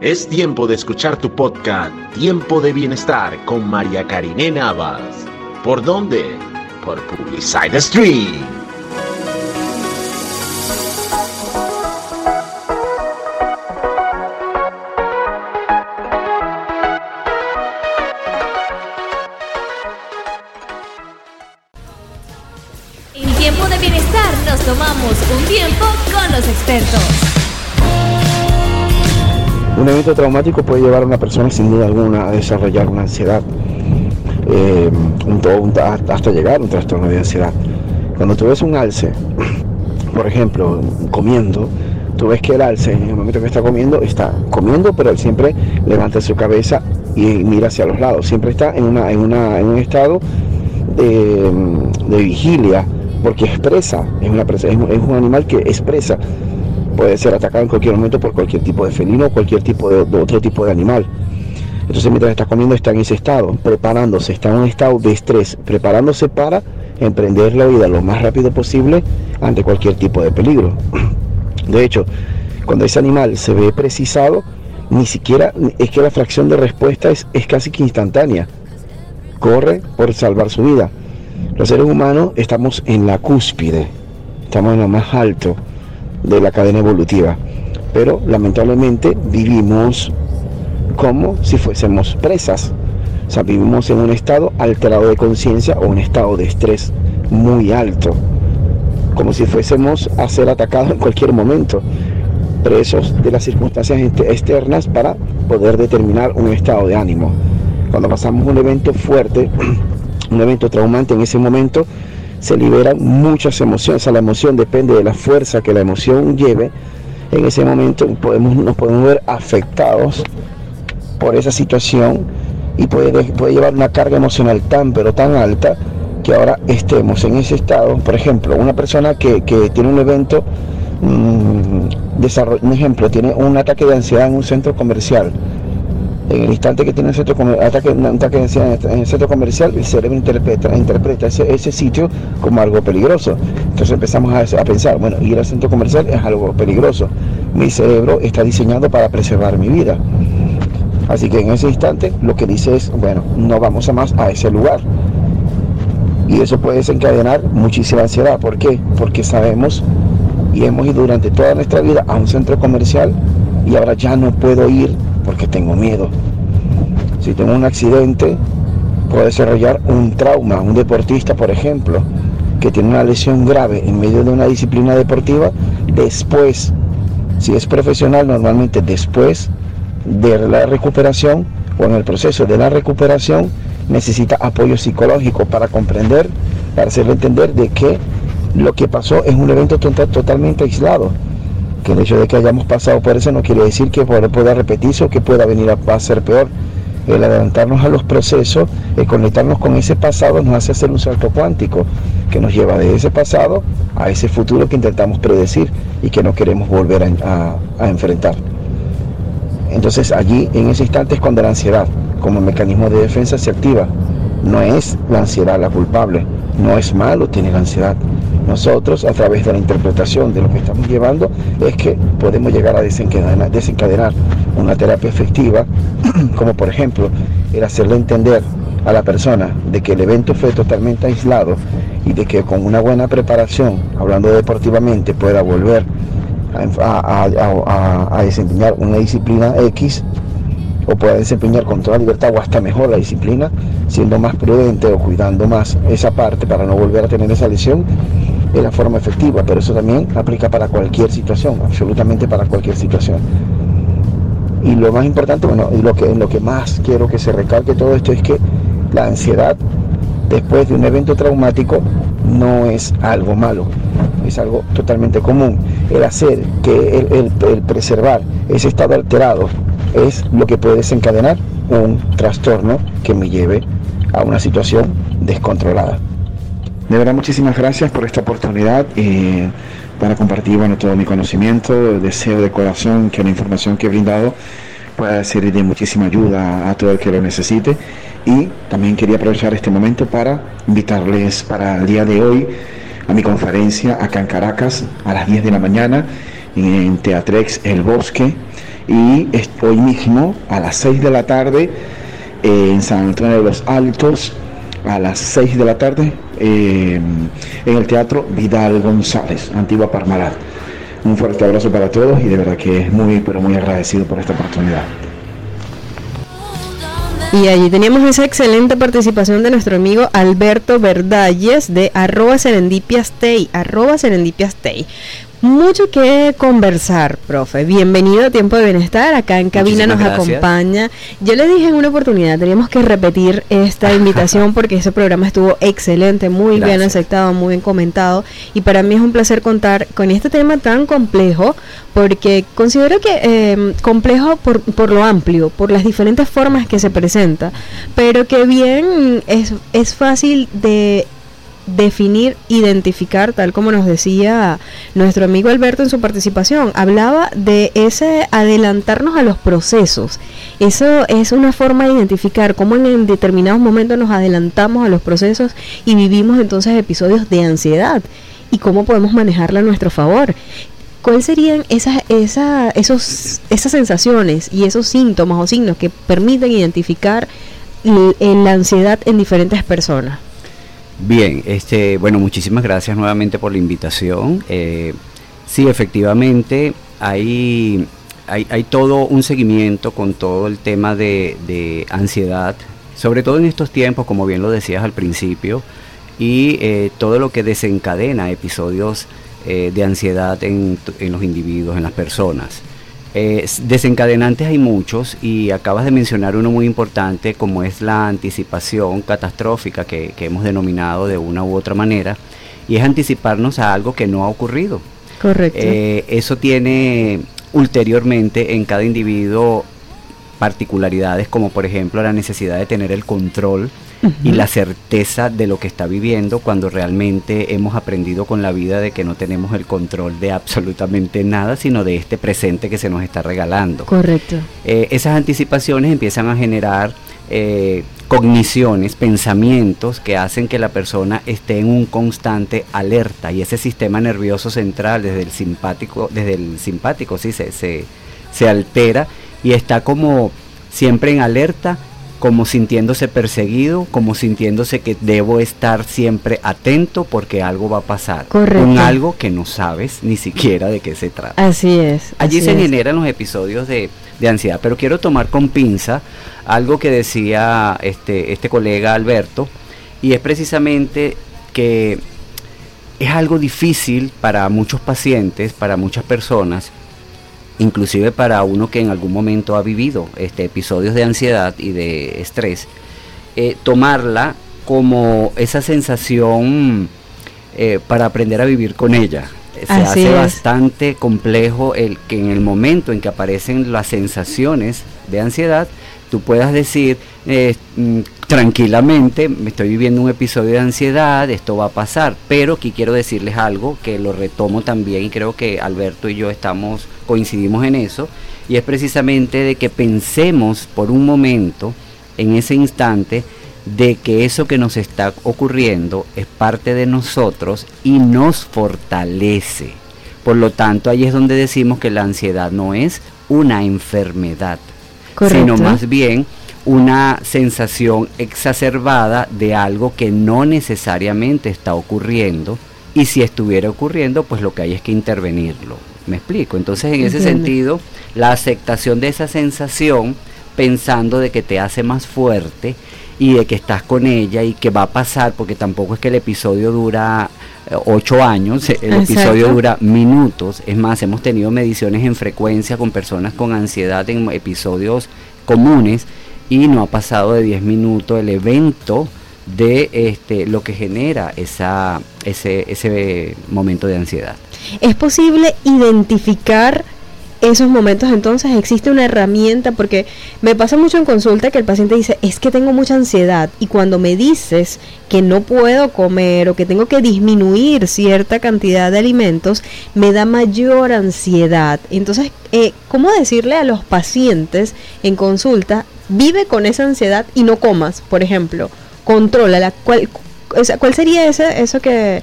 Es tiempo de escuchar tu podcast Tiempo de Bienestar con María Karine Navas. ¿Por dónde? Por Publicide Stream. En tiempo de bienestar nos tomamos un tiempo con los expertos. Un evento traumático puede llevar a una persona sin duda alguna a desarrollar una ansiedad, eh, hasta llegar a un trastorno de ansiedad. Cuando tú ves un alce, por ejemplo, comiendo, tú ves que el alce en el momento que está comiendo, está comiendo, pero él siempre levanta su cabeza y mira hacia los lados. Siempre está en, una, en, un estado de, de vigilia, porque expresa, es, es un animal que expresa puede ser atacado en cualquier momento por cualquier tipo de felino o cualquier tipo de, de otro tipo de animal. Entonces mientras está comiendo está en ese estado, preparándose, está en un estado de estrés, preparándose para emprender la vida lo más rápido posible ante cualquier tipo de peligro. De hecho, cuando ese animal se ve precisado, ni siquiera es que la fracción de respuesta es, es casi que instantánea. Corre por salvar su vida. Los seres humanos estamos en la cúspide, estamos en lo más alto de la cadena evolutiva. Pero lamentablemente vivimos como si fuésemos presas. O sea, vivimos en un estado alterado de conciencia o un estado de estrés muy alto. Como si fuésemos a ser atacados en cualquier momento. Presos de las circunstancias este- externas para poder determinar un estado de ánimo. Cuando pasamos un evento fuerte, un evento traumante, en ese momento se liberan muchas emociones. O sea, la emoción depende de la fuerza que la emoción lleve. En ese momento podemos, nos podemos ver afectados por esa situación y puede, puede llevar una carga emocional tan pero tan alta que ahora estemos en ese estado. Por ejemplo, una persona que, que tiene un evento, mm, desarroll- un ejemplo, tiene un ataque de ansiedad en un centro comercial. En el instante que tiene un, centro ataque, un ataque en el centro comercial, el cerebro interpreta, interpreta ese, sitio como algo peligroso. Entonces empezamos a, a pensar, bueno, ir al centro comercial es algo peligroso. Mi cerebro está diseñado para preservar mi vida. Así que en ese instante lo que dice es, bueno, no vamos a más a ese lugar. Y eso puede desencadenar muchísima ansiedad. ¿Por qué? Porque sabemos y hemos ido durante toda nuestra vida a un centro comercial y ahora ya no puedo ir porque tengo miedo. Si tengo un accidente, puedo desarrollar un trauma. Un deportista, por ejemplo, que tiene una lesión grave en medio de una disciplina deportiva, después, si es profesional, normalmente después de la recuperación o en el proceso de la recuperación necesita apoyo psicológico para comprender, para hacerle entender de que lo que pasó es un evento total- totalmente aislado. Que el hecho de que hayamos pasado por eso no quiere decir que pueda repetirse o que pueda venir a, ser peor. El adelantarnos a los procesos, el conectarnos con ese pasado nos hace hacer un salto cuántico que nos lleva de ese pasado a ese futuro que intentamos predecir y que no queremos volver a- a- a enfrentar. Entonces allí, en ese instante, es cuando la ansiedad, como mecanismo de defensa, se activa. No es la ansiedad la culpable, no es malo tener ansiedad. Nosotros, a través de la interpretación de lo que estamos llevando, es que podemos llegar a desencadenar, una terapia efectiva, como por ejemplo el hacerle entender a la persona de que el evento fue totalmente aislado y de que con una buena preparación, hablando deportivamente, pueda volver a- a desempeñar una disciplina X o pueda desempeñar con toda libertad o hasta mejor la disciplina, siendo más prudente o cuidando más esa parte para no volver a tener esa lesión, es la forma efectiva, pero eso también aplica para cualquier situación, absolutamente para cualquier situación. Y lo más importante, bueno, y lo que, más quiero que se recalque todo esto es que la ansiedad después de un evento traumático no es algo malo, es algo totalmente común. El hacer que el preservar ese estado alterado es lo que puede desencadenar un trastorno que me lleve a una situación descontrolada. De verdad, muchísimas gracias por esta oportunidad eh, para compartir bueno, todo mi conocimiento. Deseo de corazón que la información que he brindado pueda ser de muchísima ayuda a todo el que lo necesite. Y también quería aprovechar este momento para invitarles para el día de hoy a mi conferencia acá en Caracas a las 10 de la mañana en Teatrex El Bosque Y hoy mismo, a las 6 de la tarde, en San Antonio de los Altos, a las 6 de la tarde, eh, en el Teatro Vidal González, Antigua Parmalat. Un fuerte abrazo para todos y de verdad que es muy, pero muy agradecido por esta oportunidad. Y allí teníamos esa excelente participación de nuestro amigo Alberto Verdalles de arroba serendipiastey, arroba. Mucho que conversar, profe. Bienvenido a Tiempo de Bienestar. Acá en cabina nos acompaña. Yo le dije en una oportunidad, teníamos que repetir esta invitación porque ese programa estuvo excelente, muy bien aceptado, muy bien comentado. Y para mí es un placer contar con este tema tan complejo porque considero que eh, complejo por, por lo amplio, por las diferentes formas que se presenta, pero que bien es, es fácil de definir, identificar, tal como nos decía nuestro amigo Alberto en su participación. Hablaba de ese adelantarnos a los procesos. Eso es una forma de identificar cómo en determinados momentos nos adelantamos a los procesos y vivimos entonces episodios de ansiedad y cómo podemos manejarla a nuestro favor. ¿Cuáles serían esas, esas, esos, esas sensaciones y esos síntomas o signos que permiten identificar la ansiedad en diferentes personas? Bien, este, bueno, muchísimas gracias nuevamente por la invitación. Eh, sí, efectivamente, hay, hay, todo un seguimiento con todo el tema de, ansiedad, sobre todo en estos tiempos, como bien lo decías al principio, y eh, todo lo que desencadena episodios eh, de ansiedad en, en los individuos, en las personas. Eh, desencadenantes hay muchos y acabas de mencionar uno muy importante como es la anticipación catastrófica que, hemos denominado de una u otra manera y es anticiparnos a algo que no ha ocurrido. Correcto. Eh, eso tiene ulteriormente en cada individuo particularidades como por ejemplo la necesidad de tener el control y la certeza de lo que está viviendo cuando realmente hemos aprendido con la vida de que no tenemos el control de absolutamente nada, sino de este presente que se nos está regalando. Correcto. Eh, esas anticipaciones empiezan a generar eh, cogniciones, pensamientos que hacen que la persona esté en un constante alerta y ese sistema nervioso central desde el simpático, desde el simpático sí se, se, se altera y está como siempre en alerta como sintiéndose perseguido, como sintiéndose que debo estar siempre atento porque algo va a pasar. Correcto. Con algo que no sabes ni siquiera de qué se trata. Así es. Allí se generan los episodios de, de, ansiedad, pero quiero tomar con pinza algo que decía este, este colega Alberto, y es precisamente que es algo difícil para muchos pacientes, para muchas personas, inclusive para uno que en algún momento ha vivido este, episodios de ansiedad y de estrés, eh, tomarla como esa sensación eh, para aprender a vivir con ella. Se hace bastante complejo el que en el momento en que aparecen las sensaciones de ansiedad, tú puedas decir eh, mm, tranquilamente, me estoy viviendo un episodio de ansiedad, esto va a pasar, pero aquí quiero decirles algo que lo retomo también y creo que Alberto y yo estamos coincidimos en eso y es precisamente de que pensemos por un momento en ese instante de que eso que nos está ocurriendo es parte de nosotros y nos fortalece. Por lo tanto, ahí es donde decimos que la ansiedad no es una enfermedad, sino más bien una sensación exacerbada de algo que no necesariamente está ocurriendo y si estuviera ocurriendo, pues lo que hay es que intervenirlo. ¿Me explico? Entonces, en ese sentido, la aceptación de esa sensación, pensando de que te hace más fuerte y de que estás con ella y que va a pasar, porque tampoco es que el episodio dura eh, ocho años, el episodio dura minutos. Es más, hemos tenido mediciones en frecuencia con personas con ansiedad en episodios comunes y no ha pasado de 10 minutos el evento de este, lo que genera esa, ese, ese momento de ansiedad. ¿Es posible identificar esos momentos entonces existe una herramienta porque me pasa mucho en consulta que el paciente dice es que tengo mucha ansiedad y cuando me dices que no puedo comer o que tengo que disminuir cierta cantidad de alimentos me da mayor ansiedad. Entonces eh, cómo decirle a los pacientes en consulta vive con esa ansiedad y no comas por ejemplo controla la cuál cuál sería ese eso que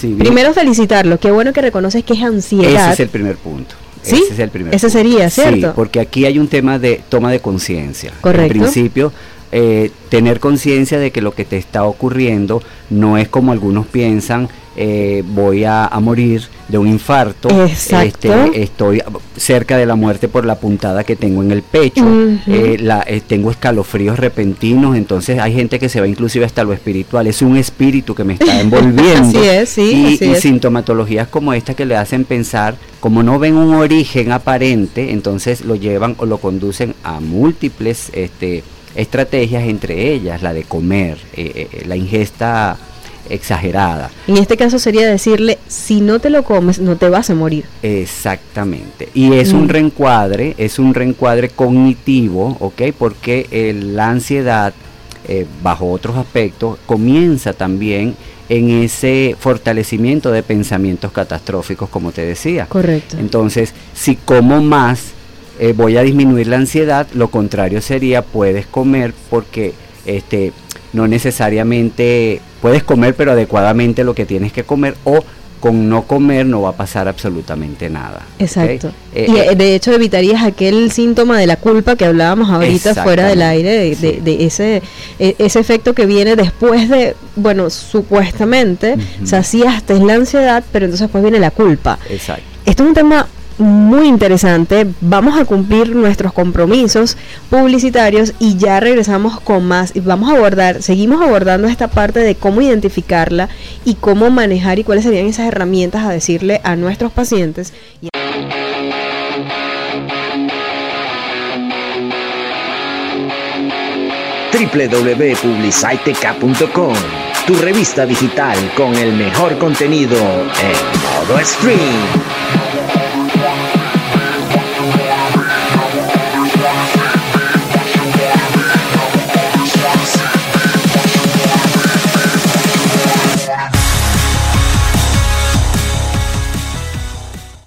Primero felicitarlo, qué bueno que reconoces que es ansiedad. Ese es el primer punto. ¿Sí? Ese es el primer Ese punto. sería, Sí, ¿cierto? porque aquí hay un tema de toma de conciencia. Correcto. En principio, eh, tener conciencia de que lo que te está ocurriendo no es como algunos piensan, eh, voy a, a morir de un infarto, Exacto. este, estoy cerca de la muerte por la puntada que tengo en el pecho, eh, la- eh, tengo escalofríos repentinos, entonces hay gente que se va inclusive hasta lo espiritual, es un espíritu que me está envolviendo. Así es, sí, y, así y es. sintomatologías como esta que le hacen pensar, como no ven un origen aparente, entonces lo llevan o lo conducen a múltiples este, estrategias, entre ellas la de comer, eh, eh, la ingesta exagerada. En este caso sería decirle, si no te lo comes, no te vas a morir. Exactamente. Y es un Mm. reencuadre, es un reencuadre cognitivo, ¿ok? Porque eh, la ansiedad, eh, bajo otros aspectos, comienza también en ese fortalecimiento de pensamientos catastróficos, como te decía. Correcto. Entonces, si como más, eh, voy a disminuir la ansiedad, lo contrario sería, puedes comer porque este, no necesariamente puedes comer, pero adecuadamente lo que tienes que comer o con no comer no va a pasar absolutamente nada. Exacto. Eh, y eh, eh, de hecho evitarías aquel síntoma de la culpa que hablábamos ahorita fuera del aire, de, de- sí. de ese, e- ese efecto que viene después de, bueno, supuestamente Ujú. saciaste la ansiedad, pero entonces después viene la culpa. exacto. Esto es un tema muy interesante. Vamos a cumplir nuestros compromisos publicitarios y ya regresamos con más. Y vamos a abordar, seguimos abordando esta parte de cómo identificarla y cómo manejar y cuáles serían esas herramientas a decirle a nuestros pacientes. Www.publicitec.com, tu revista digital con el mejor contenido en modo stream.